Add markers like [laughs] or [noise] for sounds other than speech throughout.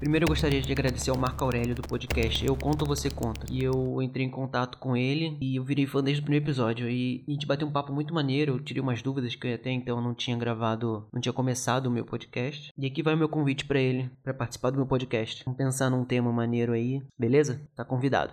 Primeiro eu gostaria de agradecer ao Marco Aurélio do podcast Eu Conto Você Conta. E eu entrei em contato com ele e eu virei fã desde o primeiro episódio. E a gente bateu um papo muito maneiro, eu tirei umas dúvidas que até então não tinha gravado, não tinha começado o meu podcast. E aqui vai o meu convite para ele, para participar do meu podcast. Vamos pensar num tema maneiro aí, beleza? Tá convidado.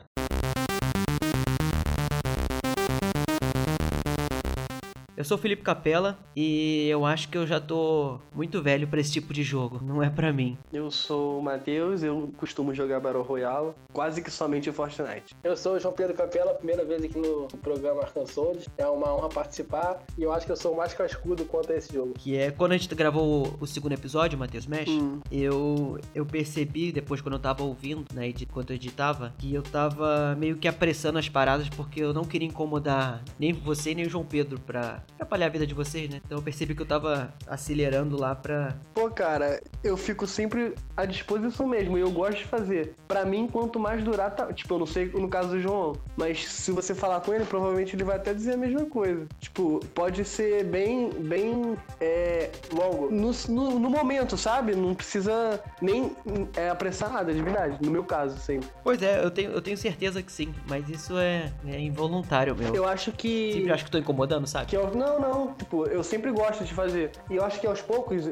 Eu sou o Felipe Capella e eu acho que eu já tô muito velho para esse tipo de jogo. Não é para mim. Eu sou o Matheus, eu costumo jogar Battle Royale, quase que somente Fortnite. Eu sou o João Pedro Capella, primeira vez aqui no programa Arcan Souls. É uma honra participar e eu acho que eu sou o mais cascudo quanto a esse jogo. Que é quando a gente gravou o segundo episódio, Matheus Mesh, hum. eu, eu percebi depois quando eu tava ouvindo, né, enquanto eu editava, que eu tava meio que apressando as paradas porque eu não queria incomodar nem você nem o João Pedro pra atrapalhar a vida de vocês, né? Então eu percebi que eu tava acelerando lá pra. Pô, cara, eu fico sempre à disposição mesmo e eu gosto de fazer. Para mim, quanto mais durar, tá. Tipo, eu não sei no caso do João, mas se você falar com ele, provavelmente ele vai até dizer a mesma coisa. Tipo, pode ser bem, bem é, longo. No, no, no, momento, sabe? Não precisa nem é, apressar nada, de verdade. No meu caso, sempre. Pois é, eu tenho, eu tenho certeza que sim, mas isso é, é involuntário, meu. Eu acho que. Sempre acho que tô incomodando, sabe? Que eu, não, não. Tipo, eu sempre gosto de fazer. E eu acho que aos poucos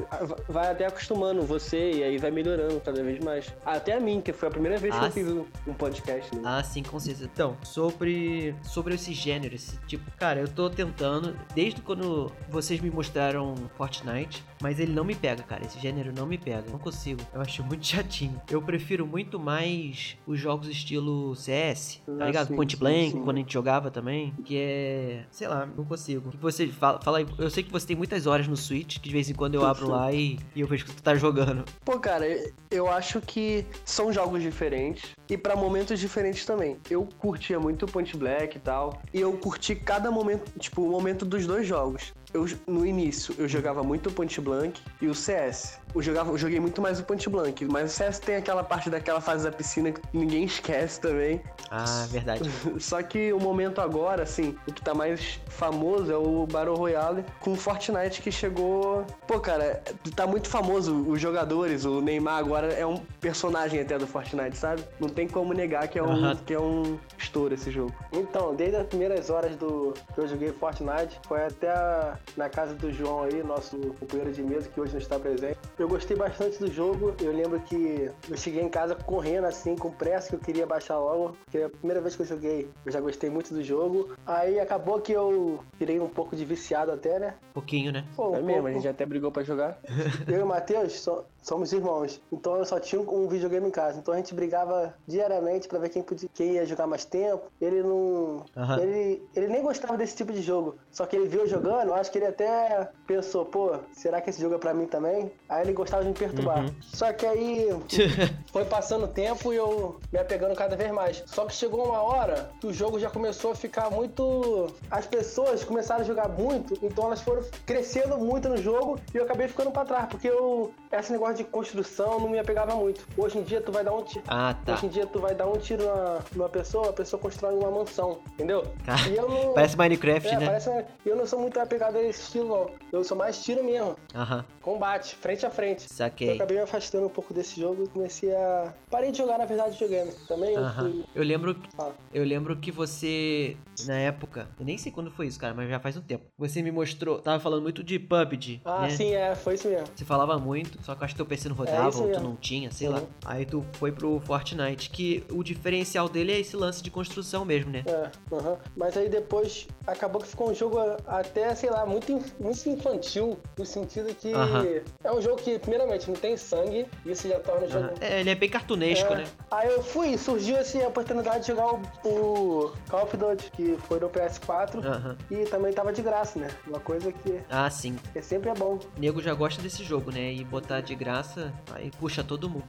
vai até acostumando você e aí vai melhorando cada vez mais. Até a mim, que foi a primeira vez ah, que eu fiz um podcast. Né? Ah, sim, com certeza. Então, sobre, sobre esse gênero, esse tipo, cara, eu tô tentando, desde quando vocês me mostraram Fortnite, mas ele não me pega, cara. Esse gênero não me pega. Não consigo. Eu acho muito [laughs] chatinho. Eu prefiro muito mais os jogos estilo CS, tá ah, ligado? Sim, Point Blank, sim, sim. quando a gente jogava também. Que é. Sei lá, não consigo. Que você fala, fala aí. Eu sei que você tem muitas horas no Switch, que de vez em quando eu abro lá e, e eu vejo que tu tá jogando. Pô, cara, eu acho que são jogos diferentes e para momentos diferentes também. Eu curtia muito Point Black e tal. E eu curti cada momento, tipo, o momento dos dois jogos eu, no início eu jogava muito o Point Blank e o CS. Eu, jogava, eu joguei muito mais o Point Blank, mas o CS tem aquela parte daquela fase da piscina que ninguém [laughs] esquece também. Ah, verdade. [laughs] Só que o momento agora, assim, o que tá mais famoso é o Battle Royale com o Fortnite que chegou. Pô, cara, tá muito famoso os jogadores. O Neymar agora é um personagem até do Fortnite, sabe? Não tem como negar que é um, que é um estouro esse jogo. Então, desde as primeiras horas do que eu joguei Fortnite, foi até a na casa do João aí, nosso companheiro de mesa que hoje não está presente. Eu gostei bastante do jogo. Eu lembro que eu cheguei em casa correndo assim, com pressa, que eu queria baixar logo. Porque a primeira vez que eu joguei, eu já gostei muito do jogo. Aí acabou que eu virei um pouco de viciado até, né? Pouquinho, né? Pô, um é mesmo, a gente até brigou para jogar. [laughs] eu e o Matheus somos irmãos. Então eu só tinha um videogame em casa. Então a gente brigava diariamente para ver quem, podia, quem ia jogar mais tempo. Ele não. Uhum. Ele, ele nem gostava desse tipo de jogo. Só que ele viu jogando, acho que ele até pensou, pô, será que esse jogo é pra mim também? Aí ele gostava de me perturbar. Uhum. Só que aí [laughs] foi passando o tempo e eu me apegando cada vez mais. Só que chegou uma hora que o jogo já começou a ficar muito. As pessoas começaram a jogar muito, então elas foram crescendo muito no jogo e eu acabei ficando pra trás, porque eu. Esse negócio de construção não me apegava muito. Hoje em dia tu vai dar um tiro. Ah, tá. Hoje em dia tu vai dar um tiro numa, numa pessoa, a pessoa constrói uma mansão, entendeu? Ah, não... [laughs] Parece Minecraft, é, né? Parece... Eu não sou muito apegado a esse estilo. Eu sou mais tiro mesmo. Aham. Combate, frente a frente. Saquei. Eu acabei me afastando um pouco desse jogo e comecei a. Parei de jogar, na verdade, videogame. Também eu fui... Eu lembro. Ah. Eu lembro que você, na época, eu nem sei quando foi isso, cara, mas já faz um tempo. Você me mostrou, tava falando muito de PUBG. Ah, né? sim, é, foi isso mesmo. Você falava muito, só que eu acho que teu PC não rodava, é ou tu não tinha, sei uhum. lá. Aí tu foi pro Fortnite, que o diferencial dele é esse lance de construção mesmo, né? É, uhum. mas aí depois acabou que ficou um jogo até, sei lá, muito, muito infantil, no sentido que uhum. é um jogo que, primeiramente, não tem sangue, isso já torna o jogo. É, ele é bem cartunesco, é. né? Aí eu fui, surgiu assim, a oportunidade de jogar o, o Call of Duty, que foi no PS4, uhum. e também tava de graça, né? Uma coisa que. Ah, sim. É sempre é bom. O nego já gosta desse jogo, né? E botar de graça, aí puxa todo mundo.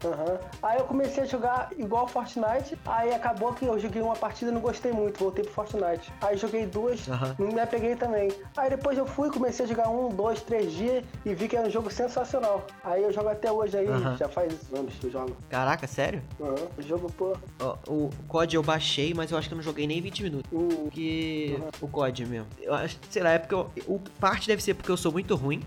Aí eu comecei a jogar igual Fortnite, aí acabou que eu joguei uma partida e não gostei muito, voltei pro Fortnite. Aí joguei duas, não me apeguei também. Aí depois eu eu fui, comecei a jogar um, dois, três dias e vi que era um jogo sensacional. Aí eu jogo até hoje aí, já faz anos que eu jogo. Caraca, sério? Uhum. O jogo, pô. o COD eu baixei, mas eu acho que eu não joguei nem 20 minutos. Uhum. Porque. Uhum. O COD mesmo. Eu acho, sei lá, é porque eu, o, parte deve ser porque eu sou muito ruim.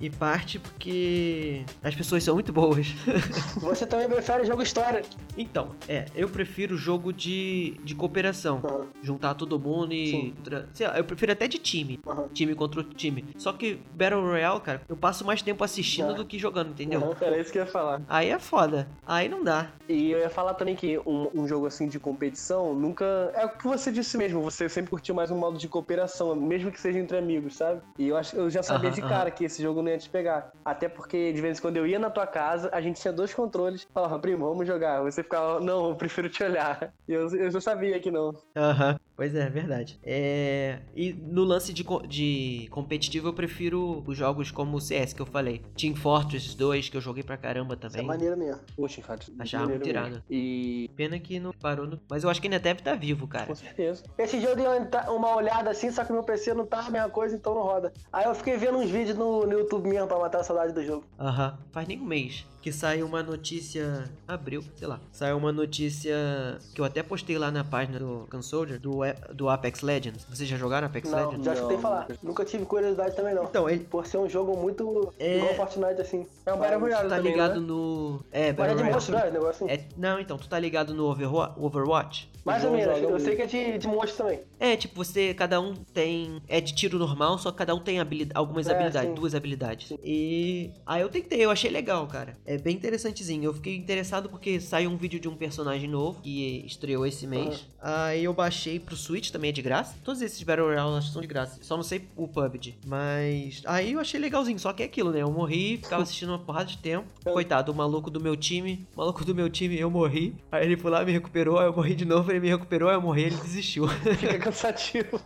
E parte porque as pessoas são muito boas. [laughs] Você também prefere jogo história? Então, é, eu prefiro jogo de, de cooperação. Juntar todo mundo e. Sei lá, eu prefiro até de time. Time contra o time. Só que Battle Royale, cara, eu passo mais tempo assistindo do que jogando, entendeu? Uhum. Era isso que eu ia falar. Aí é foda. Aí não dá. E eu ia falar também que um, um jogo assim de competição nunca. É o que você disse mesmo, você sempre curtiu mais um modo de cooperação, mesmo que seja entre amigos, sabe? E eu acho eu já sabia de cara que esse jogo não ia te pegar. Até porque de vez em quando eu ia na tua casa, a gente tinha dois controles, falava, primo, vamos jogar. Você ficava, não, eu prefiro te olhar. E eu, eu já sabia que não. Aham. Pois é, verdade. É... E no lance de, co de competitivo, eu prefiro os jogos como o CS que eu falei. Team Fortress 2, que eu joguei pra caramba também. Isso é maneiro mesmo. Poxa, cara. Achava muito tirado. E. Pena que não parou no. Mas eu acho que ainda deve estar tá vivo, cara. Com certeza. Esse jogo deu uma olhada assim, só que meu PC não tá a mesma coisa, então não roda. Aí eu fiquei vendo uns vídeos no, no YouTube mesmo pra matar a saudade do jogo. Aham. Faz nem um mês que saiu uma notícia. Abril, sei lá. Saiu uma notícia que eu até postei lá na página do Gun Soldier, do, do Apex Legends. Vocês já jogaram Apex não, Legends? Já escutei falar. Nunca tive curiosidade também, não. Então, ele. Por ser um jogo muito. É... igual Fortnite, assim. É um Battle Royale, tá também, ligado né? no. É, Battle Royale. É de monstro, né? Negócio assim. É... Não, então, tu tá ligado no Overwatch? Mais ou menos, eu sei que é de, de monstro também. É, tipo, você, cada um tem. É de tiro normal, só que cada um tem habilidade, algumas é, habilidades, sim. duas habilidades. Sim. E. Aí eu tentei, eu achei legal, cara. É bem interessantezinho. Eu fiquei interessado porque saiu um vídeo de um personagem novo que estreou esse mês. Uhum. Aí eu baixei pro Switch, também é de graça. Todos esses Battle Royale são de graça. Só não sei o PUBG. Mas. Aí eu achei legalzinho, só que é aquilo, né? Eu morri, ficava assistindo uma porrada de tempo. [laughs] Coitado, o maluco do meu time. O maluco do meu time, eu morri. Aí ele foi lá, me recuperou, aí eu morri de novo ele me recuperou, eu morri, ele desistiu. [laughs] Fica [laughs] cansativo.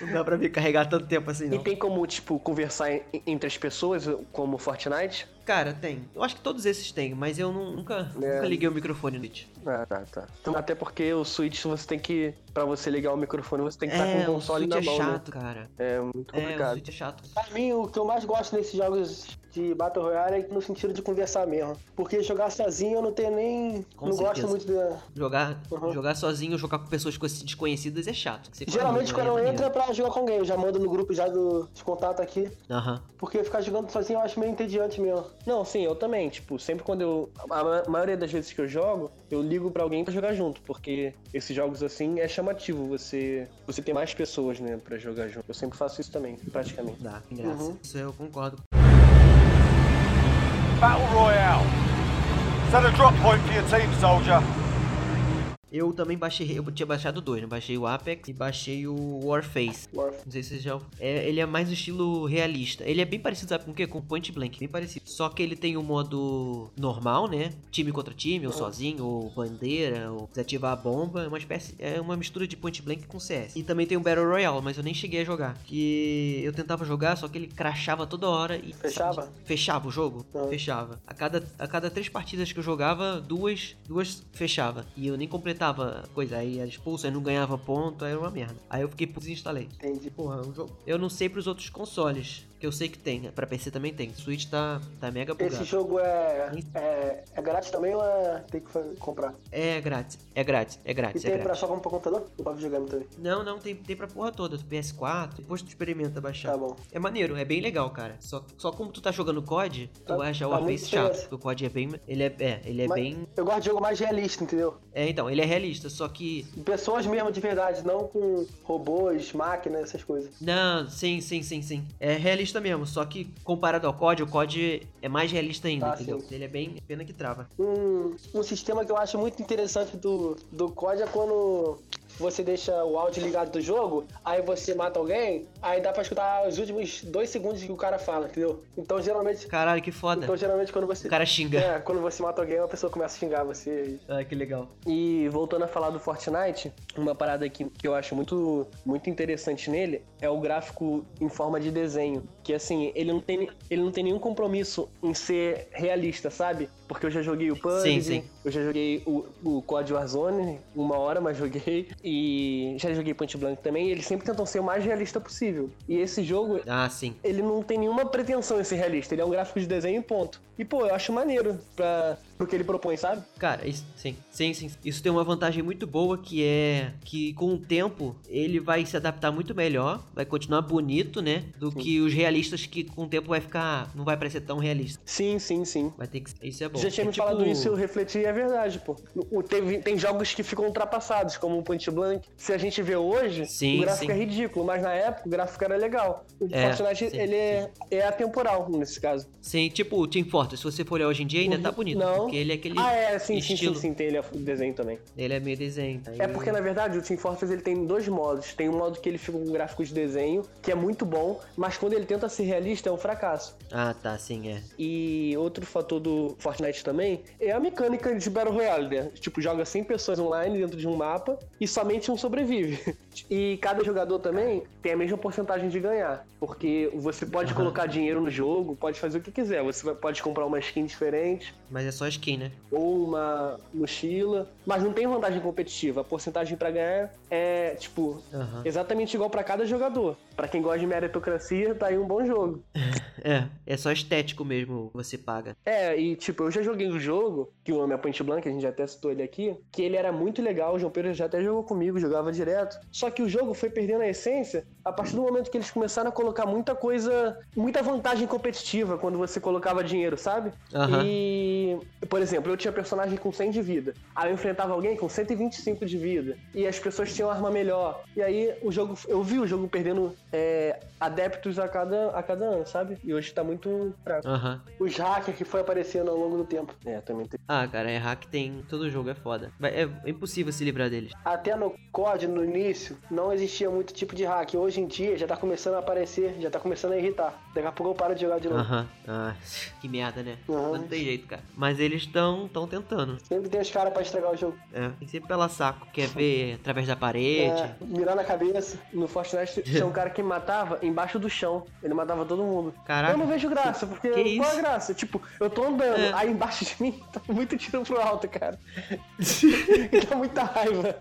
não dá pra me carregar tanto tempo assim, não. E tem como, tipo, conversar entre as pessoas, como Fortnite? Cara, tem. Eu acho que todos esses têm, mas eu nunca, é. nunca liguei o microfone no. Ah, tá, tá. Então, até porque o Switch você tem que. Pra você ligar o microfone, você tem que estar é, com o console na é mão. É chato, né? cara. É muito complicado. É, o é chato. Pra mim, o que eu mais gosto nesses jogos de Battle Royale é no sentido de conversar mesmo. Porque jogar sozinho eu não tenho nem. Com não certeza. gosto muito de. Jogar, uhum. jogar sozinho, jogar com pessoas desconhecidas é chato. Geralmente quando eu entro é pra jogar com alguém, eu já mando no grupo já do, de contato aqui. Aham. Uhum. Porque ficar jogando sozinho eu acho meio entediante mesmo. Não, sim, eu também. Tipo, sempre quando eu. A maioria das vezes que eu jogo, eu ligo pra alguém pra jogar junto. Porque esses jogos assim é chamativo. Você, você tem mais pessoas, né, pra jogar junto. Eu sempre faço isso também, praticamente. Dá, que graça. Uhum. Isso eu concordo. Battle Royale. Set a drop point for your team, soldier. Eu também baixei, eu tinha baixado dois, né? Baixei o Apex e baixei o Warface. Warface. Não sei se vocês já. É, ele é mais o estilo realista. Ele é bem parecido, sabe com o quê? Com Point Blank, bem parecido. Só que ele tem o modo normal, né? Time contra time, ou sozinho, ou bandeira, ou desativar a bomba. É uma espécie. É uma mistura de Point Blank com CS. E também tem o Battle Royale, mas eu nem cheguei a jogar. Que eu tentava jogar, só que ele crachava toda hora e. Fechava? Fechava o jogo? Uhum. Fechava. A cada, a cada três partidas que eu jogava, duas, duas fechava. E eu nem completava coisa, aí era expulso, aí não ganhava ponto, aí era uma merda. Aí eu fiquei, desinstalei. Entendi. Porra, é um jogo. Eu não sei pros outros consoles que eu sei que tem. Pra PC também tem. Switch tá, tá mega bugado. Esse jogo é, é, é grátis também ou é, tem que comprar? É grátis. É grátis. É grátis. E tem é pra só pra computador? Ou pra videogame também? Não, não. Tem, tem pra porra toda. PS4. Depois tu experimenta baixar. Tá bom. É maneiro. É bem legal, cara. Só, só como tu tá jogando COD, tu tá, vai achar o tá Warface chato. Porque o COD é bem... Ele é, é, ele é Mas bem... Eu gosto de jogo mais realista, entendeu? É, então. Ele é realista, só que... Pessoas mesmo de verdade, não com robôs, máquinas, essas coisas. Não, sim, sim, sim, sim. É realista mesmo, só que comparado ao COD, o COD é mais realista ainda, ah, entendeu? Sim. Ele é bem pena que trava. Um, um sistema que eu acho muito interessante do, do COD é quando você deixa o áudio ligado do jogo, aí você mata alguém, aí dá pra escutar os últimos dois segundos que o cara fala, entendeu? Então geralmente. Caralho, que foda. Então geralmente quando você. O cara xinga. É, quando você mata alguém, uma pessoa começa a xingar você. Ah, que legal. E voltando a falar do Fortnite, uma parada que, que eu acho muito, muito interessante nele é o gráfico em forma de desenho. Que assim, ele não tem, ele não tem nenhum compromisso em ser realista, sabe? Porque eu já joguei o PUBG, Sim, sim. eu já joguei o, o COD Warzone, uma hora, mas joguei, e já joguei Point Blank também, e eles sempre tentam ser o mais realista possível. E esse jogo, Ah, sim. ele não tem nenhuma pretensão em ser realista, ele é um gráfico de desenho e ponto. E, pô, eu acho maneiro pra, pro que ele propõe, sabe? Cara, isso, sim, sim, sim. Isso tem uma vantagem muito boa que é que com o tempo ele vai se adaptar muito melhor, vai continuar bonito, né? Do que os realistas que com o tempo vai ficar. não vai parecer tão realista. Sim, sim, sim. Vai ter que. Isso é bom. Já tinha É me tipo- falado isso, eu refleti e é verdade, pô. O, teve, tem jogos que ficam ultrapassados, como o Point Blank. Se a gente vê hoje, Sim, o gráfico sim. é ridículo, mas na época o gráfico era legal. O É, Fortnite, sim, ele é, é atemporal nesse caso. Sim, tipo o Team Fortress, se você for olhar hoje em dia, ainda tá bonito. Não. Porque ele é aquele. Ah, é, sim, sim, estilo. sim, sim, tem ele é desenho também. Ele é meio desenho. Aí- É porque, na verdade, o Team Fortress ele tem dois modos. Tem um modo que ele fica com gráfico de desenho, que é muito bom, mas quando ele tenta ser realista é um fracasso. Ah, tá, sim, é. E outro fator do Fortnite também é a mecânica de Battle Royale, né? Tipo, joga 100 pessoas online dentro de um mapa e somente um sobrevive. [laughs] E cada jogador também tem a mesma porcentagem de ganhar. Porque você pode Aham. colocar dinheiro no jogo, pode fazer o que quiser. Você pode comprar uma skin diferente Mas é só skin, né? ou uma mochila, mas não tem vantagem competitiva. A porcentagem pra ganhar é, tipo, Aham. exatamente igual pra cada jogador. Pra quem gosta de meritocracia, tá aí um bom jogo. [laughs] É, é só estético mesmo que você paga. É, e tipo, eu já joguei um jogo, que o nome é Point Blank, a gente já até citou ele aqui, que ele era muito legal, o João Pedro já até jogou comigo, jogava direto. Só que o jogo foi perdendo a essência a partir do momento que eles começaram a colocar muita coisa, muita vantagem competitiva quando você colocava dinheiro, sabe? Aham. E, por exemplo, eu tinha personagem com 100 de vida, aí eu enfrentava alguém com 125 de vida, e as pessoas tinham arma melhor. E aí o jogo, eu vi o jogo perdendo é, adeptos a cada, a cada ano, sabe? E hoje tá muito fraco. Aham. Os hackers que foi aparecendo ao longo do tempo. É, também tem. Ah, cara, é hack tem. Todo jogo é foda. É, é impossível se livrar deles. Até no COD, no início, não existia muito tipo de hack. Hoje em dia já tá começando a aparecer, já tá começando a irritar. Daqui a pouco eu paro de jogar de novo. Aham. Ah, [laughs] que merda, né? Aham. Não tem jeito, cara. Mas eles estão tão tentando. Sempre tem os caras pra estragar o jogo. É, tem sempre pela saco. Quer ver através da parede. É, mirar na cabeça. No Fortnite [laughs] tinha um cara que matava embaixo do chão. Ele matava todo mundo. Caraca. Eu não vejo graça, porque Que qual isso? a graça? Tipo, eu tô andando, É. aí embaixo de mim [laughs] tá muito tiro pro alto, cara. Dá [laughs] muita raiva.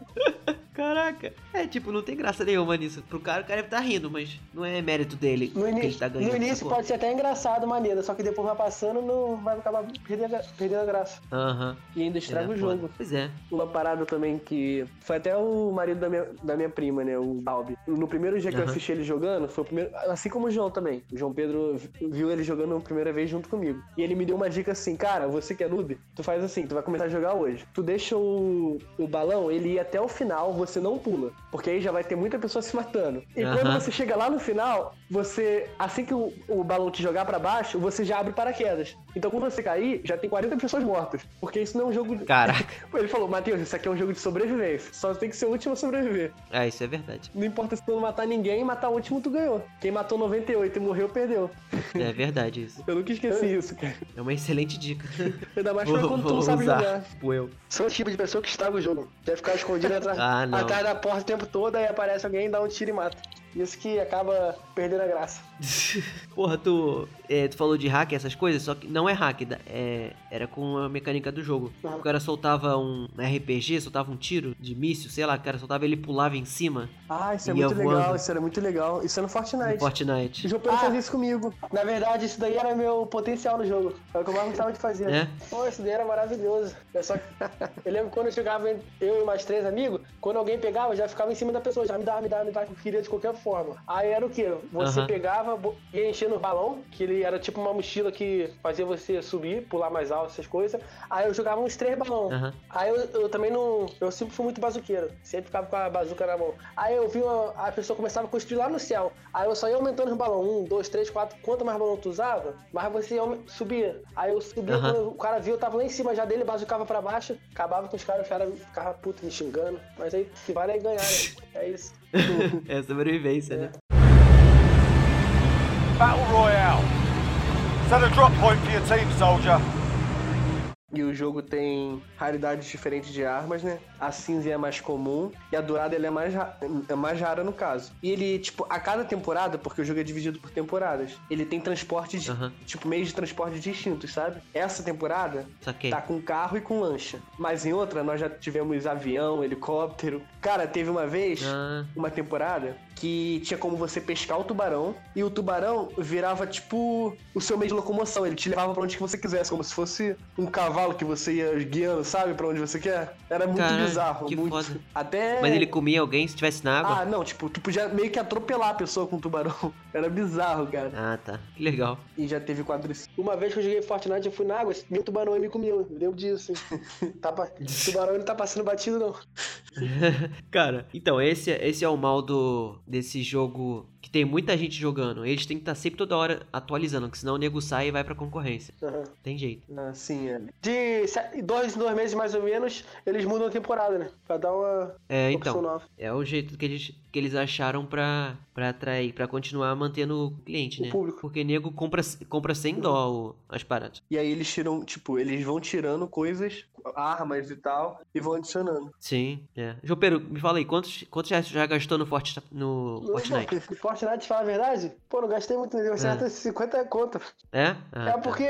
Caraca. É, tipo, não tem graça nenhuma nisso. Pro cara, o cara deve estar rindo, mas não é mérito dele No, que ele início, tá ganhando. no início pode ser até engraçado, maneiro, só que depois vai passando, não vai acabar perdendo, a- perdendo a graça. Aham. E ainda estraga é o foda. jogo. Pois é. Uma parada também que. Foi até o marido da minha, da minha prima, né? O Balbi. No primeiro dia que eu Aham. assisti ele jogando, foi o primeiro. Assim como o João também. O João Pedro viu ele jogando a primeira vez junto comigo. E ele me deu uma dica assim, cara, você que é noob, tu faz assim, tu vai começar a jogar hoje. Tu deixa o, o balão, ele ir até o final, você não pula. Porque aí já vai ter muita pessoa se matando. E quando você chega lá no final, você. Assim que o, o balão te jogar pra baixo, você já abre paraquedas. Então quando você cair, já tem 40 pessoas mortas. Porque isso não é um jogo. de- Caraca. [laughs] Ele falou, Matheus, isso aqui é um jogo de sobrevivência. Só tem que ser o último a sobreviver. É, isso é verdade. Não importa se tu não matar ninguém, matar o último, tu ganhou. Quem matou 98 e morreu, perdeu. É verdade isso. [laughs] Eu nunca esqueci isso, cara. É uma excelente dica. [laughs] Ainda mais Vou, quando tu não sabe usar. jogar. Tipo eu. São o tipo de pessoa que estraga o jogo. Deve ficar escondido atrás, Ah, atrás da porta o tempo todo, aí aparece alguém, dá um tiro e mata. Isso que acaba perdendo a graça. [laughs] Porra, tu, é, tu falou de hack, essas coisas, só que não é hack, é, era com a mecânica do jogo. Uhum. O cara soltava um RPG, soltava um tiro de míssil, sei lá, o cara soltava ele pulava em cima Ah, isso é muito legal, voando. isso era muito legal. Isso é no no Fortnite. O Fortnite. João Pedro Ah. fazia isso comigo. Na verdade, isso daí era meu potencial no jogo. É o que eu mais gostava de fazer. É? Pô, isso daí era maravilhoso. Eu, só... [laughs] eu lembro quando eu jogava eu e mais três amigos, quando alguém pegava, eu já ficava em cima da pessoa, já me dava, me dava, me dava, queria de qualquer forma. Aí era o quê? Você Aham. pegava, bo- ia enchendo o balão, que ele era tipo uma mochila que fazia você subir, pular mais alto, essas coisas. Aí eu jogava uns três balões. Aham. Aí eu, eu também não. Eu sempre fui muito bazuqueiro. Sempre ficava com a bazuca na mão. Aí eu vi uma, a pessoa começava a construir lá no céu. Aí eu só ia aumentando os balões. Um, dois, três, quatro. Quanto mais balão tu usava, mais você ia subia. Aí eu subia, Aham. quando o cara viu, eu tava lá em cima já dele, bazucava pra baixo, acabava com os caras, os caras ficavam puto me xingando. Mas aí que vale é ganhar, né? É isso. [laughs] É sobrevivência, né? Battle Royale. Set a drop point for your team, soldier. E o jogo tem raridades diferentes de armas, né? A cinza é mais comum e a dourada é mais, é mais rara no caso. E ele, tipo, a cada temporada, porque o jogo é dividido por temporadas, ele tem transporte, de, uhum. tipo, meios de transporte distintos, sabe? Essa temporada Saquei. tá com carro e com lancha. Mas em outra, nós já tivemos avião, helicóptero. Cara, teve uma vez, ah. uma temporada, que tinha como você pescar o tubarão e o tubarão virava tipo o seu meio de locomoção. Ele te levava para onde que você quisesse, como se fosse um cavalo que você ia guiando, sabe, para onde você quer. Era muito Caramba, bizarro, que muito. Foda. Até. Mas ele comia alguém se tivesse na água? Ah, não, tipo, tu podia meio que atropelar a pessoa com o tubarão. [laughs] Era bizarro, cara. Ah, tá. Que legal. E já teve quadriciclo. Uma vez que eu joguei Fortnite, eu fui na água, meu tubarão me comeu. Eu lembro disso. [laughs] tá pa... tubarão não tá passando batido, não. [laughs] cara, então, esse, esse é o mal do desse jogo que tem muita gente jogando. Eles têm que estar tá sempre toda hora atualizando, porque senão o nego sai e vai pra concorrência. Uhum. Tem jeito. Ah, sim, é. De dois dois meses mais ou menos, eles mudam a temporada, né? Pra dar uma. É, então. Nova. É o jeito que eles, que eles acharam pra, pra atrair, pra continuar mantendo o cliente, o né? Público. Porque nego compra, compra sem dó o, as paradas. E aí eles tiram, tipo, eles vão tirando coisas, armas e tal, e vão adicionando. Sim, é. João Pedro, me fala aí, quantos, quantos já, já gastou no, Forti, no Fortnite? [laughs] Fortnite, fala a verdade? Pô, não gastei muito, não. Você é. 50 conto. É? Ah, é tá. porque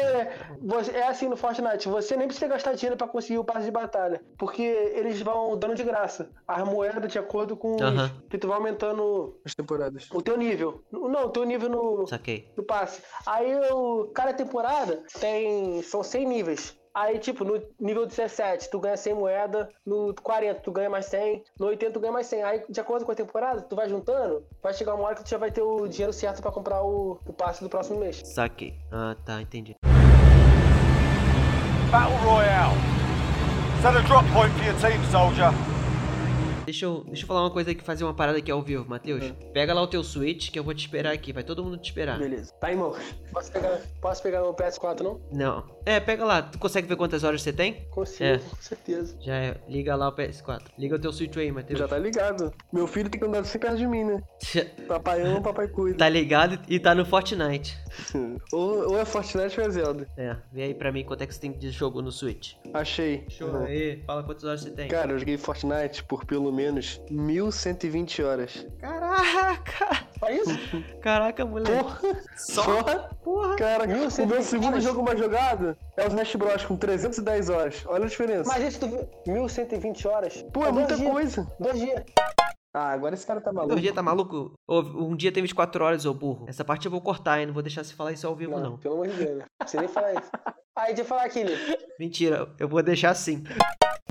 você, é assim no Fortnite, você nem precisa gastar dinheiro pra conseguir o passe de batalha. Porque eles vão dando de graça. As moedas de acordo com uh -huh. que tu vai aumentando as temporadas. O teu nível. Não, o teu nível no, Saquei. no passe. Aí o cada temporada tem. São 100 níveis. Aí, tipo, no nível 17, tu ganha 100 moeda, no 40 tu ganha mais 100, no 80 tu ganha mais 100. Aí, de acordo com a temporada, tu vai juntando, vai chegar uma hora que tu já vai ter o dinheiro certo para comprar o, o passe do próximo mês. Saquei. Ah, tá, entendi. Battle Royale. Set a drop point for your team, soldier. Deixa eu, deixa eu falar uma coisa aqui, fazer uma parada aqui ao vivo, Matheus. Uhum. Pega lá o teu Switch que eu vou te esperar aqui. Vai todo mundo te esperar. Beleza. Tá, irmão. Posso pegar, posso pegar meu PS4, não? Não. É, pega lá. Tu consegue ver quantas horas você tem? Consigo, é. com certeza. Já é. Liga lá o PS4. Liga o teu Switch aí, Matheus. Já tá ligado. Meu filho tem que andar sempre perto de mim, né? [laughs] papai ama, papai cuida. Tá ligado e tá no Fortnite. [laughs] ou, ou é Fortnite ou é Zelda. É. Vê aí pra mim quanto é que você tem de jogo no Switch. Achei. Show. Uhum. Aí, fala quantas horas você tem. Cara, eu joguei Fortnite por pelo menos 1120 horas. Caraca! Só isso? Caraca, moleque. Porra! Só? Porra! Cara, o meu segundo horas. jogo mais jogado é o Smash Bros. com 310 horas. Olha a diferença. Mas isso, tu 1120 horas? Pô, é, é muita dias. coisa. Dois dias. Ah, agora esse cara tá maluco. Dois dias tá maluco? Um dia tem 24 horas, ô burro. Essa parte eu vou cortar, hein? Não vou deixar você falar isso ao vivo, não. não. Pelo amor de Deus. Você nem fala isso. Aí, deixa eu falar aqui, Lipe. Mentira, eu vou deixar assim.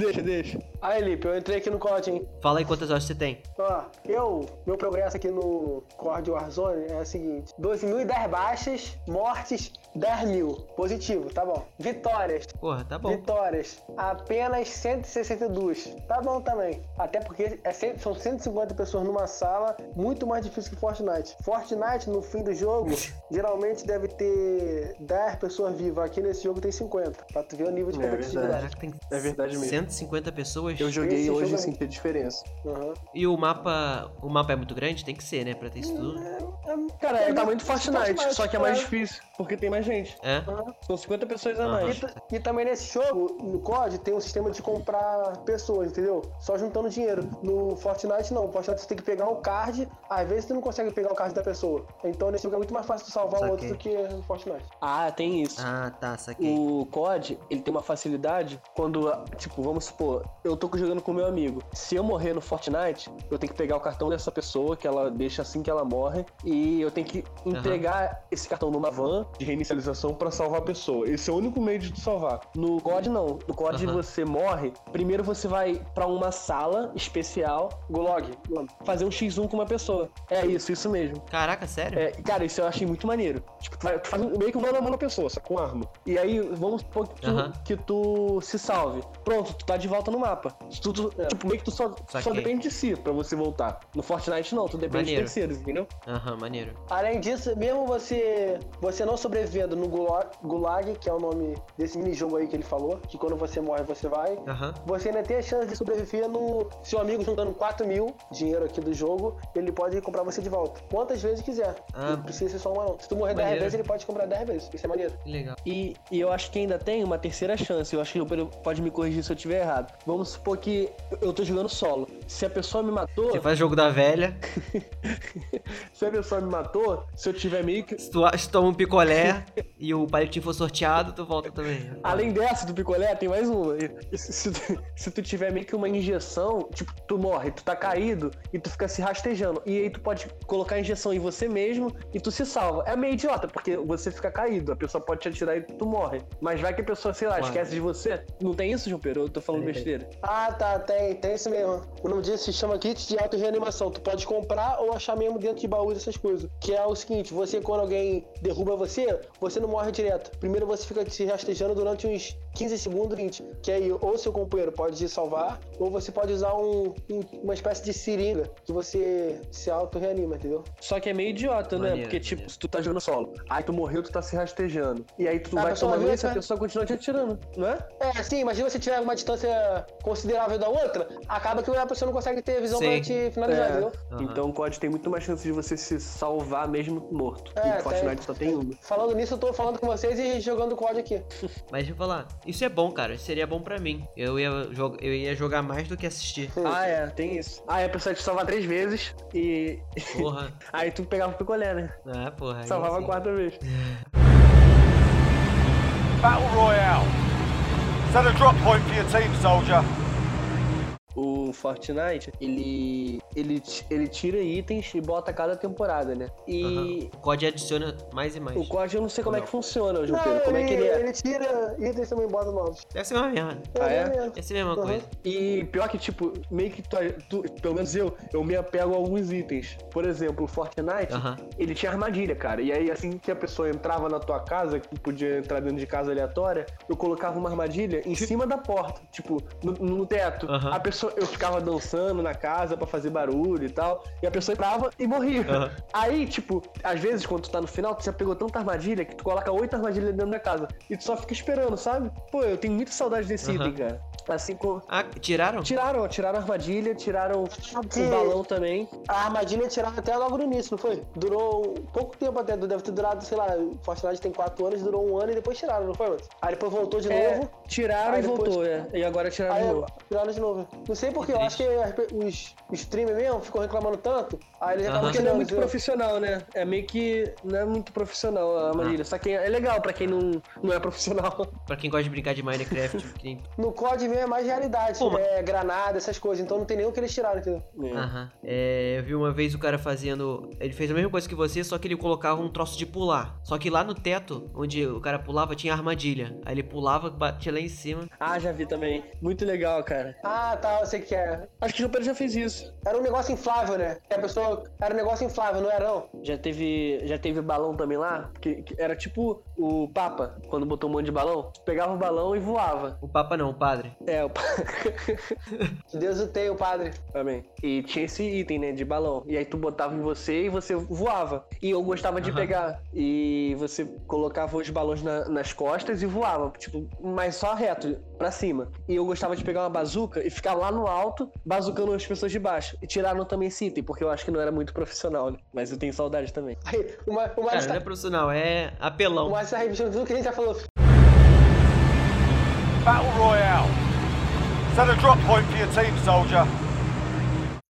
Deixa, deixa. Aí, Lipe, eu entrei aqui no COD, hein? Fala aí quantas horas você tem. Ó, eu, meu progresso aqui no COD Warzone é o seguinte: 12.010 baixas, mortes, 10 mil. Positivo, tá bom. Vitórias. Porra, tá bom. Vitórias, apenas 162. Tá bom também. Até porque é, são 150 pessoas numa sala, muito mais difícil que Fortnite. Fortnite, no fim do jogo, [laughs] geralmente deve ter 10 pessoas vivas. Aqui nesse jogo tem 50. Pra tu ver o nível de é competitividade. É verdade mesmo. 150 pessoas. Eu joguei Esse hoje e senti a diferença. Uhum. E o mapa. O mapa é muito grande? Tem que ser, né? Pra ter isso tudo. É, é, cara, é, tamanho do Fortnite, Fortnite, só que é mais difícil. Porque tem mais gente. É? São 50 pessoas a mais. E, e, também nesse jogo, no COD, tem um sistema de comprar pessoas, entendeu? Só juntando dinheiro. No Fortnite, não. No Fortnite você tem que pegar um card. Às vezes você não consegue pegar o card da pessoa. Então nesse jogo é muito mais fácil de salvar o outro do que no Fortnite. Ah, tem isso. Ah, tá, saquei. O COD, ele tem uma facilidade quando, tipo, vamos supor, eu tô jogando com meu amigo. Se eu morrer no Fortnite, eu tenho que pegar o cartão dessa pessoa que ela deixa assim que ela morre e eu tenho que entregar uhum. esse cartão numa van de reinicialização para salvar a pessoa. Esse é o único meio de te salvar. No COD não. No COD uhum. você morre, primeiro você vai para uma sala especial, Golog, fazer um X1 com uma pessoa. É isso, isso mesmo. Caraca, sério? É, cara, isso eu achei muito maneiro. Tipo, tu, vai, tu faz meio que um mano a mano a pessoa, só com arma. E aí, vamos supor que tu, uhum. que tu se salve. Pronto, tu tá de volta no mapa. Tu, tu é. Tipo, meio que tu só, só depende de si pra você voltar. No Fortnite não, tu depende maneiro. de terceiros, entendeu? Aham, uhum, maneiro. Além disso, mesmo você, você não sobreviver sobrevivendo no Gulag, que é o nome desse mini-jogo aí que ele falou, que quando você morre, você vai. Uhum. Você ainda tem a chance de sobreviver no seu amigo juntando 4 mil dinheiro aqui do jogo, ele pode comprar você de volta. Quantas vezes quiser. Ah, não precisa ser só uma não. Se tu morrer maneiro. 10 vezes, ele pode comprar 10 vezes. Isso é maneiro. Legal. E, e eu acho que ainda tem uma terceira chance. Eu acho que o Pedro pode me corrigir se eu estiver errado. Vamos supor que eu tô jogando solo. Se a pessoa me matou. Você faz jogo da velha. [laughs] se a pessoa me matou, se eu tiver meio que. Se tu, se toma um picolé [laughs] e o palitinho for sorteado, tu volta também. Além dessa do picolé, tem mais uma. Se, se, se, tu tiver meio que uma injeção, tipo, tu morre, tu tá caído e tu fica se rastejando. E aí tu pode colocar a injeção em você mesmo e tu se salva. É meio idiota, porque você fica caído, a pessoa pode te atirar e tu morre. Mas vai que a pessoa, sei lá, Ué. esquece de você. Não tem isso, João Pedro? Eu tô falando besteira. Ah, tá, tem, tem isso mesmo. O nome disso se chama kit de auto-reanimação. Tu pode comprar ou achar mesmo dentro de baús essas coisas. Que é o seguinte, você, quando alguém derruba você, você não morre direto. Primeiro você fica se rastejando durante uns 15 segundos, 20. Que aí ou seu companheiro pode te salvar, ou você pode usar um, um, uma espécie de seringa que você se auto-reanima, entendeu? Só que é meio idiota, né? Porque, tipo, se tu tá jogando solo, aí tu morreu, tu tá se rastejando. E aí tu vai tomar e a pessoa continua te atirando, não é? É, sim, imagina se tiver uma distância considerável da outra, acaba que a pessoa não consegue ter visão sim. pra te finalizar, é. entendeu? Uhum. Então o COD tem muito mais chance de você se salvar mesmo morto. É, e Fortnite só tem uma. Falando nisso, eu tô falando com vocês e jogando COD aqui. Mas deixa eu falar, isso é bom, cara. Seria bom pra mim. Eu ia, eu ia jogar mais do que assistir. ah, é, tem isso. Ah, é, a pessoa te salvar três vezes e. Porra. [laughs] aí tu pegava o picolé, né? Ah, porra. Salvava quatro vezes. Battle Royale. Set a drop point for your team, soldier o Fortnite, ele, ele, ele tira itens e bota cada temporada, né? E. Uhum. O COD adiciona mais e mais. O COD eu não sei como não. é que funciona, João Pedro. Como ele, é que ele é? Ele tira itens também bota novos. Deve ser uma merda. Ah, é? Deve ser a mesma uhum. coisa. E pior que, tipo, meio que tu, tu, pelo menos eu, eu me apego a alguns itens. Por exemplo, o Fortnite, uhum. ele tinha armadilha, cara. E aí, assim que a pessoa entrava na tua casa, que podia entrar dentro de casa aleatória, eu colocava uma armadilha em cima da porta, tipo, no, no teto. A pessoa eu ficava dançando na casa para fazer barulho e tal, e a pessoa entrava e morria. Uhum. Aí, tipo, às vezes quando tu tá no final, tu já pegou tanta armadilha que tu coloca oito armadilhas dentro da casa e tu só fica esperando, sabe? Pô, eu tenho muita saudade desse uhum. item, cara. Assim como. Ah, tiraram? Tiraram, tiraram a armadilha, tiraram o balão também. A armadilha tiraram até logo no início, não foi? Durou pouco tempo até, deve ter durado, sei lá, Fortnite tem quatro anos, durou um ano e depois tiraram, não foi, Aí depois voltou de é, novo. Tiraram e depois... voltou, é. E agora tiraram aí, de novo. Tiraram de novo. Não sei porquê, eu acho que os, os streamers mesmo ficam reclamando tanto, aí eles acabam Porque não é muito profissional, né? É meio que não é muito profissional a armadilha. Só que é legal pra quem não, não é profissional. Pra quem gosta de brincar de Minecraft. [laughs] No COD mesmo é mais realidade, Pô, é granada, essas coisas. Então não tem nem o que eles tiraram, entendeu? É. Aham. É, eu vi uma vez o cara fazendo. Ele fez a mesma coisa que você, só que ele colocava um troço de pular. Só que lá no teto, onde o cara pulava, tinha armadilha. Aí ele pulava, batia lá em cima. Ah, já vi também. Muito legal, cara. Ah, tá, eu sei que é. Acho que o Pedro já fez isso. Era um negócio inflável, né? A pessoa. Era um negócio inflável, não era não? Já teve. Já teve balão também lá? Que, que era tipo o Papa, quando botou um monte de balão. Pegava o balão e voava. O Papa não, o padre. É, o [laughs] Deus o tenha, o padre. Amém. E tinha esse item, né, de balão. E aí tu botava em você e você voava. E eu gostava de uhum. pegar. E você colocava os balões na, nas costas e voava. Tipo, mas só reto, pra cima. E eu gostava de pegar uma bazuca e ficar lá no alto, bazucando as pessoas de baixo. E tiraram também esse item, porque eu acho que não era muito profissional, né? Mas eu tenho saudade também. Aí, uma, uma Cara, não é profissional, é apelão. Mas essa revista, tudo que a gente já falou. Battle Royale.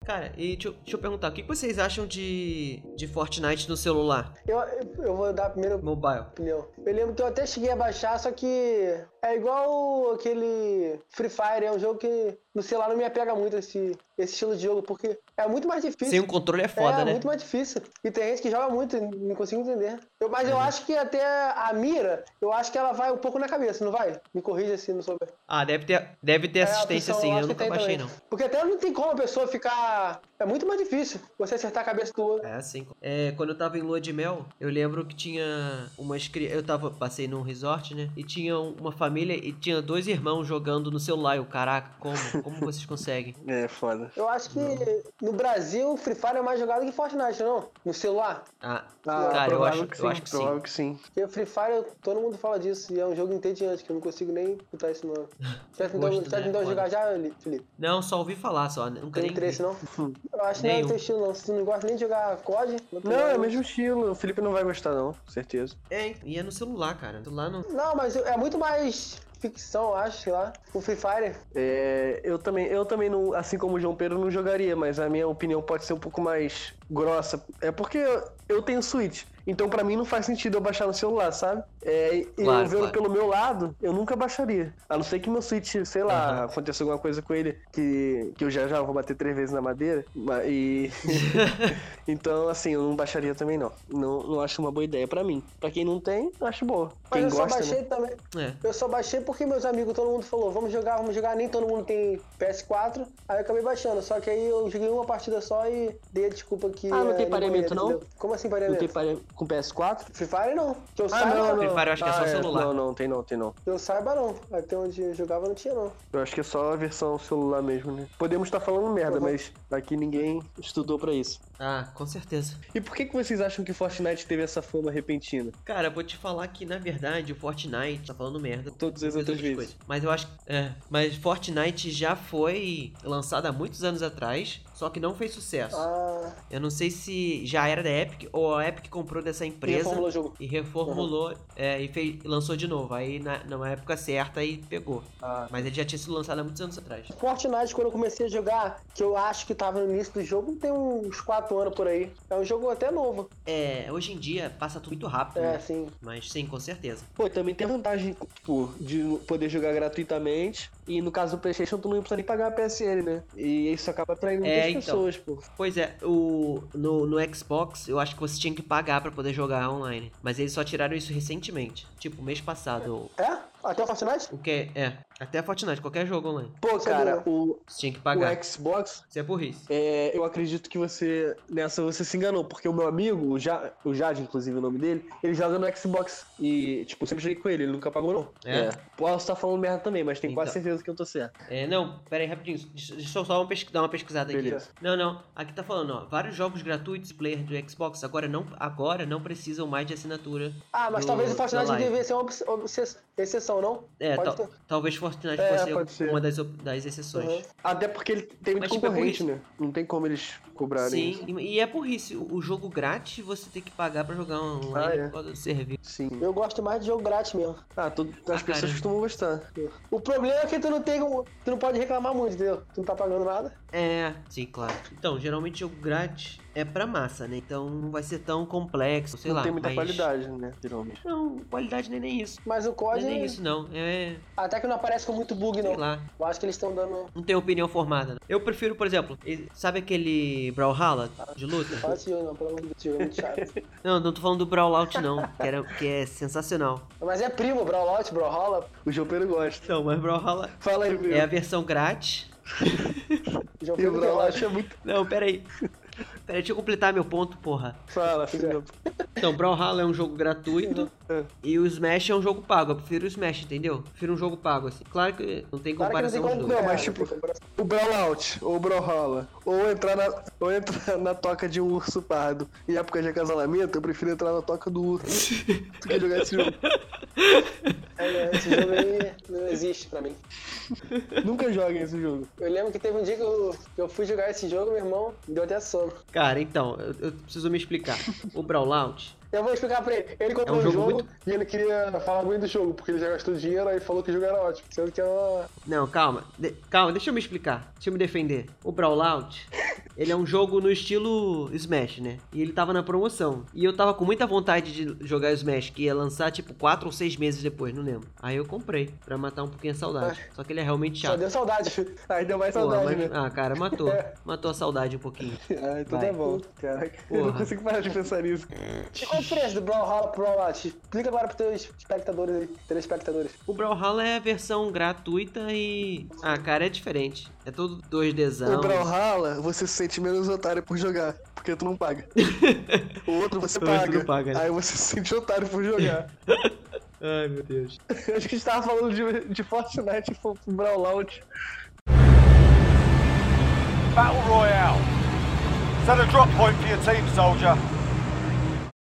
Cara, e deixa eu, deixa eu, perguntar, o que vocês acham de, de Fortnite no celular? Eu, eu vou dar primeiro Mobile. opinião. Eu lembro que eu até cheguei a baixar, só que é igual aquele Free Fire, é um jogo que no celular não me apega muito esse, esse estilo de jogo, porque é muito mais difícil. Sem o controle é foda, é, né? É muito mais difícil. E tem gente que joga muito, não consigo entender. Eu, mas eu acho que até a mira, eu acho que ela vai um pouco na cabeça, não vai? Me corrija se não souber. Ah, deve ter, deve ter é, assistência sim, eu, eu nunca baixei também. não. Porque até não tem como a pessoa ficar... É muito mais difícil você acertar a cabeça do outro. É, sim. É, quando eu tava em lua de mel, eu lembro que tinha umas... Eu tava, passei num resort, né? E tinha uma família família e tinha dois irmãos jogando no celular. Eu, caraca, como? Como [laughs] vocês conseguem? É, foda. Eu acho que no Brasil, Free Fire é mais jogado que Fortnite, não? No celular. Ah, Ah, cara, eu acho, que eu sim, acho que sim. que sim. Porque Free Fire, todo mundo fala disso, e é um jogo entediante, que eu não consigo nem botar isso no. [laughs] Né? tentou Foda. jogar já, Felipe? Não, só ouvi falar, só. Nunca Tem nem interesse, vi. não? [laughs] Eu acho que não é teu estilo, não. Se não gosta nem de jogar COD... Não, é o mesmo estilo. O Felipe não vai gostar, não, certeza. É, e é no celular, cara. No celular não. Não, mas é muito mais ficção, acho, sei lá. O Free Fire. É, eu também, eu também não, assim como o João Pedro, não jogaria, mas a minha opinião pode ser um pouco mais grossa. É porque eu, tenho Switch, então pra mim não faz sentido eu baixar no celular, sabe? É, e Claro, eu vendo claro. pelo meu lado, eu nunca baixaria. A não ser que meu Switch, sei lá, Aham. aconteça alguma coisa com ele que, que eu já já vou bater três vezes na madeira. ma- E [laughs] [laughs] então, assim, eu não baixaria também não. Não, não acho uma boa ideia pra mim. Pra quem não tem, eu acho boa. Mas Quem eu só gosta, baixei né? também. É. Eu só baixei porque meus amigos, todo mundo falou, vamos jogar, vamos jogar. Nem todo mundo tem PS4. Aí eu acabei baixando. Só que aí eu joguei uma partida só e dei a desculpa que. Ah, não é, tem pareamento, não? Como assim Não pareamento? tem pare... com PS4? Free Fire não. Que eu Ah, saiba, não, não. Não. Free Fire eu acho que é só Ah, celular. Não, não, tem não, tem não. Eu saiba não. Até onde eu jogava não tinha não. Eu acho que é só a versão celular mesmo, né? Podemos estar falando merda, Uhum. mas aqui ninguém estudou pra isso. Ah, com certeza. E por que, que vocês acham que Fortnite teve essa fama repentina? Cara, vou te falar que, na verdade, o Fortnite tá falando merda. Todas as outras vezes. coisas. Mas eu acho que. É. Mas Fortnite já foi lançado há muitos anos atrás, só que não fez sucesso. Ah, Eu não sei se já era da Epic ou a Epic comprou dessa e empresa reformulou o jogo. e reformulou é, e fez, lançou de novo. Aí na, na época certa aí pegou. Ah. Mas ele já tinha sido lançado há muitos anos atrás. Fortnite, quando eu comecei a jogar, que eu acho que tava no início do jogo, tem uns 4 anos por aí. É um jogo até novo. É, hoje em dia passa tudo muito rápido, É, né? sim. Mas sim, com certeza. Pô, e também tem a vantagem, tipo, de poder jogar gratuitamente. E no caso do Playstation, tu não precisa nem pagar a PSN, né? E isso acaba atraindo É, muitas então. pessoas, pô. Pois é, o, no, no Xbox eu acho que você tinha que pagar pra poder jogar online. Mas eles só tiraram isso recentemente. Tipo, mês passado. É? Até o Fortnite? O que é? Até Fortnite, qualquer jogo online. Pô, cara, o, Você tinha que o pagar. Xbox, Isso é burrice. É, eu acredito que você, nessa você se enganou, porque o meu amigo, o, ja, o Jade, inclusive o nome dele, ele joga no Xbox. E, tipo, eu sempre joguei com ele, ele nunca pagou, não. É? Posso estar falando merda também, mas tenho quase Então. certeza que eu tô certo. É, não, pera aí rapidinho. Deixa, eu só dar uma pesquisada aqui. Beleza. Não, não. Aqui tá falando, ó. Vários jogos gratuitos player do Xbox agora não, agora não precisam mais de assinatura. Ah, mas do- talvez o Fortnite devia ser uma obs- obs- exceção, não? É, Pode tal- ter. talvez Fortnite É, fosse pode ser. uma das, das exceções. Uhum. Até porque ele tem muito Mas, tipo, é concorrente, né? Não tem como eles cobrarem Sim, isso. e, e é burrice. O, o jogo grátis você tem que pagar pra jogar online Ah, é. por causa do serviço. Sim. Eu gosto mais de jogo grátis mesmo. Ah, todo, as Ah, pessoas cara. costumam gostar. O problema é que tu não tem como. Tu não pode reclamar muito, entendeu? Tu não tá pagando nada. É, sim, claro. Então, geralmente jogo grátis é pra massa, né? Então não vai ser tão complexo, sei não lá. tem muita mas- qualidade, né? Geralmente. Não, qualidade nem nem isso. Mas o Não COD. é nem isso, não. É, Até que não aparece com muito bug, sei não. lá. Eu acho que eles estão dando. Não tenho opinião formada. não. Eu prefiro, por exemplo, sabe aquele Brawlhalla de luta? Fala esse jogo, não, pelo amor de Deus, é muito chato. [laughs] Não, não tô falando do Brawlout, não. Que, era, que é sensacional. Mas é primo, Brawlout, Brawlhalla. O João Pedro gosta. Não, mas Brawlhalla Fala aí, meu. é a versão grátis. [laughs] João o Pedro que Brawlhalla gosta. é muito. Não, peraí. Peraí, deixa eu completar meu ponto, porra. Fala, filho. Então, Brawlhalla é um jogo gratuito É. e o Smash é um jogo pago. Eu prefiro o Smash, entendeu? Prefiro um jogo pago, assim. Claro que não tem Claro que não tem comparação os como. dois. Não, mas é, tipo- comparação. O Brawlout, ou o Brawlhalla, ou entrar na, ou entrar na toca de um urso pardo em época de acasalamento, eu prefiro entrar na toca do urso do que jogar esse jogo. [laughs] É, esse jogo aí não existe pra mim. Nunca joguem esse jogo. Eu lembro que teve um dia que eu, que eu fui jogar esse jogo, meu irmão, me deu até sono. Cara, então, eu, eu preciso me explicar. O Brawlout Eu vou explicar pra ele. Ele comprou É um o jogo jogo, muito- e ele queria falar muito do jogo, porque ele já gastou dinheiro aí falou que o jogo era ótimo. Sendo que é uma. Não, calma. De- calma, deixa eu me explicar. Deixa eu me defender. O Brawlout, ele é um jogo no estilo Smash, né? E ele tava na promoção. E eu tava com muita vontade de jogar Smash, que ia lançar tipo 4 ou 6 meses depois, não lembro. Aí eu comprei, pra matar um pouquinho a saudade. Só que ele é realmente Só chato. deu saudade. [laughs] Aí deu mais Porra, saudade, mas- né? Ah, cara, matou. [laughs] Matou a saudade um pouquinho. [laughs] Ah, então Vai. tá bom. Caraca, eu não Porra. consigo parar de pensar nisso. A diferença do Brawlhalla pro Brawlout? Explica agora pros teus espectadores aí, telespectadores. O Brawlhalla é a versão gratuita e. Ah, cara, é diferente. É todo 2Dzão. O Brawlhalla, você se sente menos otário por jogar, porque tu não paga. [laughs] O outro você O paga. paga, né? Aí você se sente otário por jogar. [laughs] Ai, meu Deus. [laughs] Acho que a gente tava falando de, de Fortnite pro Brawlout. Battle Royale. Set a drop point for your team, soldier.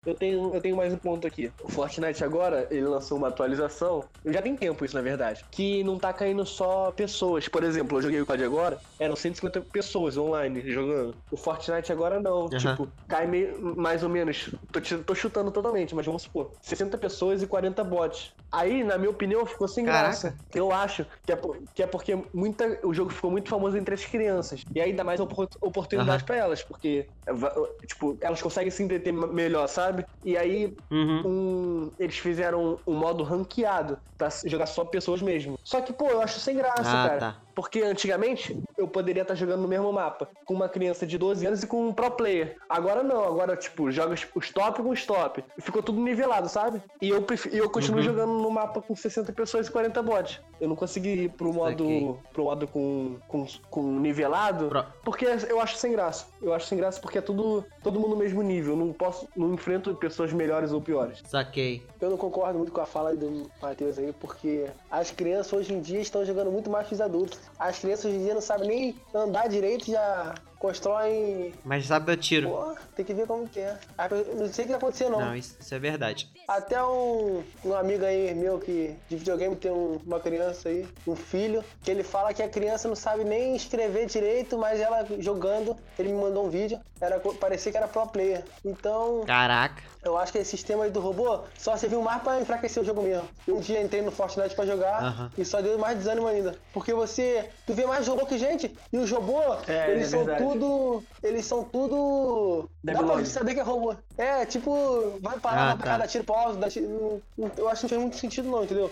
Eu tenho, eu tenho mais um ponto aqui. O Fortnite agora, ele lançou uma atualização, já tem tempo isso na verdade, que não tá caindo só pessoas. Por exemplo, eu joguei o COD agora, eram 150 pessoas online jogando. O Fortnite agora não, Uhum. tipo, cai meio, mais ou menos, tô, tô chutando totalmente, mas vamos supor, 60 pessoas e 40 bots. Aí, na minha opinião, ficou sem Caraca. graça. Eu acho que é, por- que é porque muita, o jogo ficou muito famoso entre as crianças. E aí dá mais opor- oportunidade Aham. pra elas, porque, va- tipo, elas conseguem se entreter melhor, sabe? E aí Uhum. um- eles fizeram um modo ranqueado pra jogar só pessoas mesmo. Só que, pô, eu acho sem graça, Ah, cara. tá. Porque antigamente eu poderia estar jogando no mesmo mapa com uma criança de 12 anos e com um pro player. Agora não, agora, tipo, joga os- top com os top. Ficou tudo nivelado, sabe? E eu, pref- e eu continuo Uhum. jogando no mapa com 60 pessoas e 40 bots. Eu não consegui ir pro modo, pro modo com, com, com nivelado, Pro- porque eu acho sem graça. Eu acho sem graça porque é tudo todo mundo no mesmo nível. Eu Não posso, não enfrento pessoas melhores ou piores. Saquei. Eu não concordo muito com a fala do Matheus aí, porque as crianças hoje em dia estão jogando muito mais que os adultos. As crianças hoje em dia não sabem nem andar direito já constroem. Mas sabe dar tiro. Pô, tem que ver como que é. Ah, eu Não sei o que vai acontecer, não. Não, isso, isso é verdade. Até um, um amigo aí meu que de videogame tem um- uma criança aí, um filho, que ele fala que a criança não sabe nem escrever direito, mas ela jogando, ele me mandou um vídeo, era, parecia que era pro player. Então, Caraca. eu acho que esse sistema aí do robô só serviu mais pra enfraquecer o jogo mesmo. Um dia entrei no Fortnite pra jogar Aham. e só deu mais desânimo ainda. Porque você. Tu vê mais robô que gente. E os robôs, É, eles é são verdade. Tudo. Eles são tudo. Dá pra saber que é robô. É, tipo, vai parar, Ah, vai parar, tá. dá tiro alto, dá tiro. Eu acho que não fez muito sentido, não, entendeu?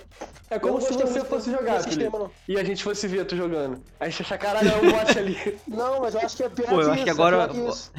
É como se você fosse jogar, sistema. E a gente fosse ver tu jogando. A gente achar, caralho, é um bot ali. Não, mas eu acho que é pior Pô, eu que acho isso, que é agora. pior que isso.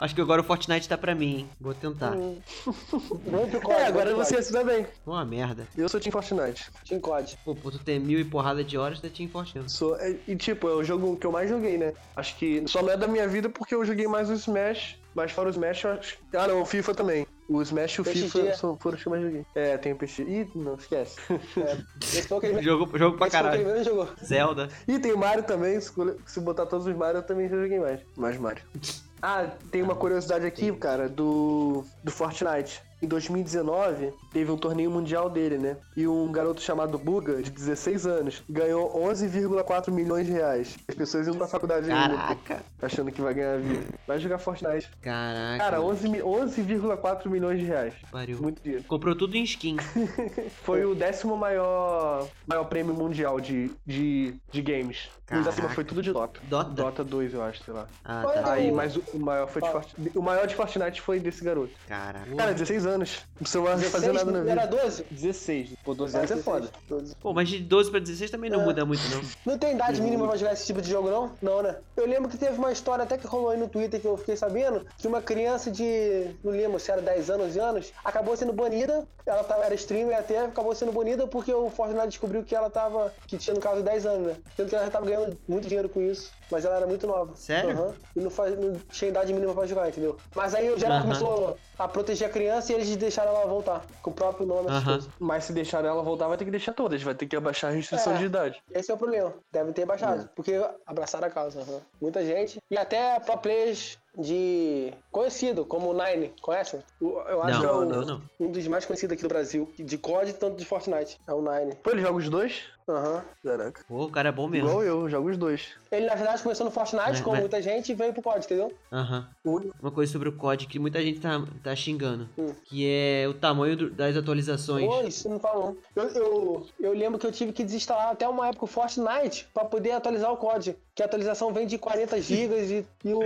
Acho que agora o Fortnite tá pra mim, hein? Vou tentar. [laughs] Vamos pro É, agora você se dá bem. Uma merda. Eu sou Team Fortnite. Team COD. Pô, por tu ter mil e porrada de horas, tá Team Fortnite. Sou, é, e tipo, é o jogo que eu mais joguei, né? Acho que só não é da minha vida porque eu joguei mais o Smash. Mas fora o Smash, eu acho. Ah, não, o FIFA também. O Smash e o PXG. FIFA são, foram os que eu mais joguei. É, tem o PX. Ih, não, esquece. É. [laughs] Esse foi Jogo, jogo pra esse caralho. mesmo jogou. Zelda. E tem o Mario também, se, se botar todos os Mario, eu também já joguei mais. Mais Mario. [laughs] Ah, tem uma curiosidade aqui, cara, do, do Fortnite. Em 2019, teve um torneio mundial dele, né? E um garoto chamado Buga, de 16 anos, ganhou 11,4 milhões de reais. As pessoas iam pra faculdade ainda, Caraca. achando que vai ganhar vida. Vai jogar Fortnite. Caraca. Cara, 11 mi- 11,4 milhões de reais. Pariu. Muito dinheiro. Comprou tudo em skin. [laughs] Foi o décimo maior, maior prêmio mundial de, de, de games. Acima Caraca. foi tudo de Dota. Dota? Dota 2, eu acho, sei lá. Ah, tá. Aí, mas o maior foi de. Fortnite. O maior de Fortnite foi desse garoto. Caraca. Cara, 16 anos. Não precisa mais fazer 16, nada na não era vida. 12? 16. Pô, 12 anos é 16, foda. 12. Pô, mas de 12 pra 16 também não É. muda muito, não. Não tem idade mínima pra jogar esse tipo de jogo, não? Não, né? Eu lembro que teve uma história até que rolou aí no Twitter que eu fiquei sabendo que uma criança de, não lembro se era 10 anos, 11 anos, acabou sendo banida. Ela tava, era streamer até, acabou sendo banida porque o Fortnite descobriu que ela tava, que tinha no caso 10 anos, né? Sendo que ela já tava ganhando muito dinheiro com isso, mas ela era muito nova. Sério? Aham. E não, faz, não tinha idade mínima pra jogar, entendeu? Mas aí o geral Aham. começou a proteger a criança e eles deixaram ela voltar, com o próprio nome, essas Aham. coisas. Mas se deixar ela voltar, vai ter que deixar todas. Vai ter que abaixar a restrição É. de idade. Esse é o problema. Devem ter baixado. Porque abraçaram a causa. aham. Muita gente. E até pro players de conhecido, como o Nine. Conhecem? O- Eu acho Não, que é o- não, não. um dos mais conhecidos aqui do Brasil. De COD tanto de Fortnite. É o Nine. Pô, ele joga os dois? Aham. Caraca. Pô, o cara é bom mesmo. Igual eu, jogo os dois. Ele, na verdade, começou no Fortnite, É, como mas- muita gente, e veio pro COD, entendeu? Aham. O- Uma coisa sobre o COD que muita gente tá, tá xingando. Hum. Que é o tamanho do- das atualizações. Pô, isso não não. Eu, eu, eu lembro que eu tive que desinstalar até uma época o Fortnite pra poder atualizar o COD. Que a atualização vem de 40 [laughs] GB e, e o.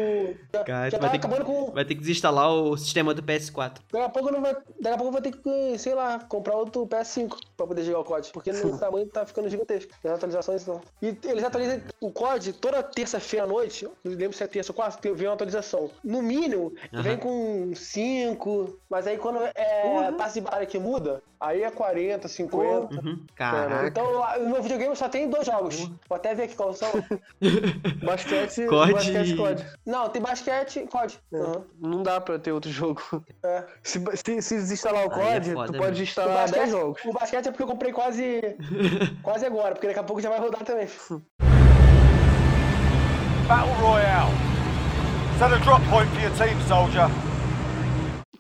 Cara, já vai ter, que, com. vai ter que desinstalar o sistema do PS4. Daqui a pouco não vai. Daqui a pouco eu vou ter que, sei lá, comprar outro PS5 pra poder jogar o COD. Porque no [laughs] tamanho tá ficando gigantesco. As atualizações não. E eles atualizam o COD toda terça-feira à noite. Não lembro se é terça ou quarta, que vem uma atualização. No mínimo, Aham. vem com 5. Mas aí quando é taxa de barra que muda, aí é 40, 50. Uhum. Caraca. Então lá, o meu videogame só tem dois jogos. Vou até ver aqui qual são. [laughs] Basquete, COD. basquete COD. não, tem basquete e COD. Aham. Não dá pra ter outro jogo. É. Se, se, se desinstalar o é COD, foda tu mesmo. pode instalar basquete, 10 jogos. o basquete é porque eu comprei quase. [laughs] quase agora, porque daqui a pouco já vai rodar também. Battle Royale. Set a drop point for your team, soldier.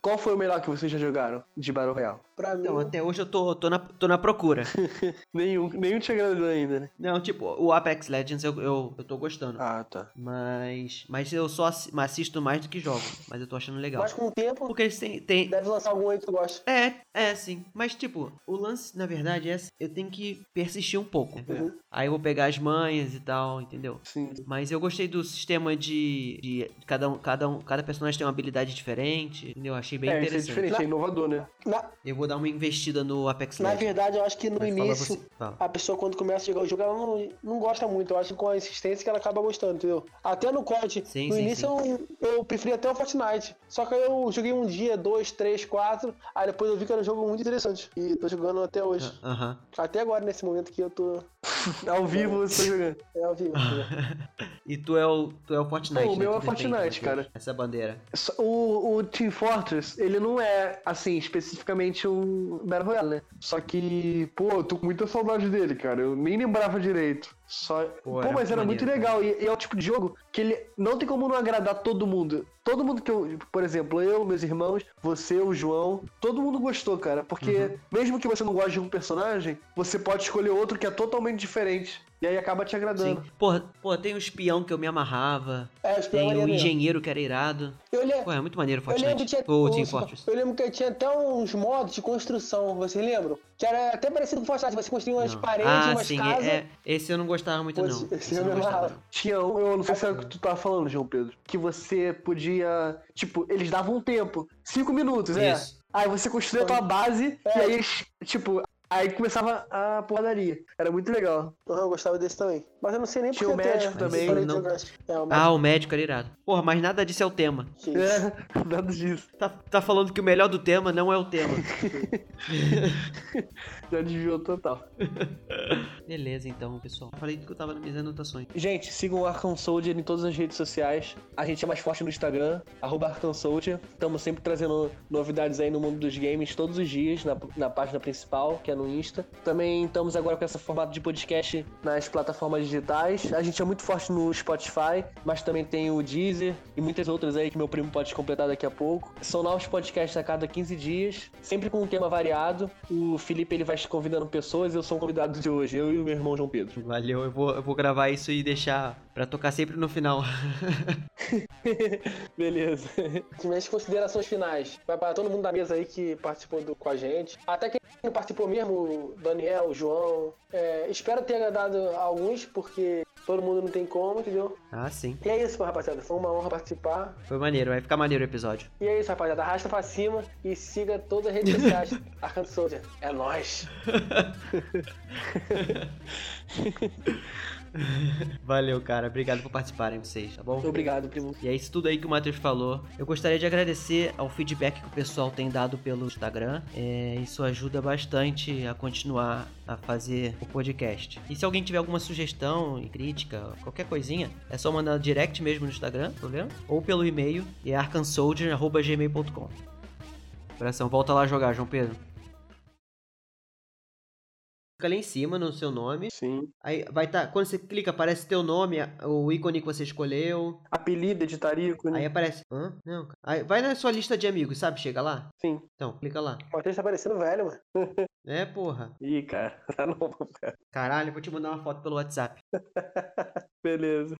Qual foi o melhor que vocês já jogaram de Battle Royale? Pra mim. Então, até hoje eu tô, tô, na, tô na procura. [laughs] nenhum, nenhum te agradou ainda, né? Não, tipo, o Apex Legends eu, eu, eu tô gostando. Ah, tá. Mas. Mas eu só assisto mais do que jogo. Mas eu tô achando legal. Mas com o tempo, Porque eles têm. têm deve lançar algum aí que tu gosta. é, é, sim. Mas, tipo, o lance, na verdade, é. Eu tenho que persistir um pouco. Uhum. Aí eu vou pegar as manhas e tal, entendeu? Sim. Mas eu gostei do sistema de. de cada, um, cada, um, cada personagem tem uma habilidade diferente. Entendeu? Achei bem é, isso é interessante. diferente, é inovador, né? Na, Eu vou dar uma investida no Apex na Legends. verdade, eu acho que no Mas início, a pessoa quando começa a jogar o jogo, ela não, não gosta muito. Eu acho que com a insistência que ela acaba gostando, entendeu? Até no COD, Sim, no sim, início Eu, eu preferia até o Fortnite. Só que aí eu joguei um dia, dois, três, quatro. Aí depois eu vi que era um jogo muito interessante. E tô jogando até hoje. Aham. Até agora, nesse momento que eu tô. [laughs] Ao vivo você tá jogando. É ao vivo. [laughs] E tu é o, tu é o Fortnite, Pô, o né? meu é defende Fortnite, essa- cara. Essa bandeira. Só- O, o Team Fortress, ele não é, assim, especificamente um Battle Royale, né? Só que, pô, eu tô com muita saudade dele, cara. Eu nem lembrava direito. Só... Pô, era mas era muito legal. E, e é o tipo de jogo que ele não tem como não agradar todo mundo. Todo mundo que eu, por exemplo, eu, meus irmãos, você, o João, todo mundo gostou, cara. Porque Uhum. mesmo que você não goste de um personagem, você pode escolher outro que é totalmente diferente. E aí acaba te Sim. agradando. Porra, porra, tem o espião que eu me amarrava. É, Tem o mesmo. engenheiro que era irado. Eu. Pô, é muito maneiro o Eu lembro que Fortnite. tinha. Ou o o- Team Fortress. Eu lembro que tinha até uns modos de construção, vocês lembram? Que era até parecido com o Fortnite, você construía umas Não. paredes, ah, umas sim, casas. é, esse eu não gostava muito, Pô, não. esse- eu não gostava, não. Tinha um, eu não sei se é o que tu tava falando, João Pedro. Que você podia. Tipo, eles davam um tempo. Cinco minutos, é. Isso. Aí você construía a tua base É. e aí, eles, tipo, aí começava a porradaria. Era muito legal. Eu gostava desse também. Mas eu não sei nem Tinha porque o médico também. de Não. É, o Ah, o médico era irado. Porra, mas nada disso é o tema. É, [laughs] nada disso. Tá, tá falando que o melhor do tema não é o tema. [laughs] Já desviou total. [laughs] Beleza, então, pessoal. Falei que eu tava nas minhas anotações. Gente, sigam o Arkham Soldier em todas as redes sociais. A gente é mais forte no Instagram, arroba Arkham Soldier. Estamos sempre trazendo novidades aí no mundo dos games todos os dias, na, na página principal, que é no Insta. Também estamos agora com esse formato de podcast nas plataformas digitais. A gente é muito forte no Spotify, mas também tem o Deezer e muitas outras aí que meu primo pode completar daqui a pouco. São novos podcasts a cada 15 dias, sempre com um tema variado. O Felipe ele vai convidando pessoas eu sou convidado de hoje, eu e o meu irmão João Pedro. Valeu, eu vou, eu vou gravar isso e deixar pra tocar sempre no final. [laughs] Beleza. Minhas considerações finais. Vai para todo mundo da mesa aí que participou do- com a gente. Até quem não participou mesmo, o Daniel, o João. É, espero ter agradado alguns, porque todo mundo não tem como, entendeu? Ah, sim. E é isso, rapaziada. Foi uma honra participar. Foi maneiro, vai ficar maneiro o episódio. E é isso, rapaziada. Arrasta pra cima e siga todas as redes sociais. [laughs] Arcanto Soldier. É nóis. [laughs] [laughs] Valeu, cara. Obrigado por participarem vocês, tá bom? Obrigado, primo. E é isso tudo aí que o Matheus falou. Eu gostaria de agradecer ao feedback que o pessoal tem dado pelo Instagram. É, isso ajuda bastante a continuar a fazer o podcast. E se alguém tiver alguma sugestão e crítica, qualquer coisinha, é só mandar direct mesmo no Instagram, problema? Ou pelo e-mail, e é arcansoldier.gmail.com. Coração, volta lá jogar, João Pedro. Fica lá em cima no seu nome. Sim. Aí vai estar. quando você clica, aparece teu nome, o ícone que você escolheu. Apelido, editarico, né? Aí aparece. Hã? Não, cara. Aí vai na sua lista de amigos, sabe? Chega lá. Sim. Então, clica lá. O Matheus tá parecendo velho, mano. [laughs] É, porra. Ih, cara. [laughs] Tá novo, cara. Caralho, vou te mandar uma foto pelo WhatsApp. [laughs] Beleza.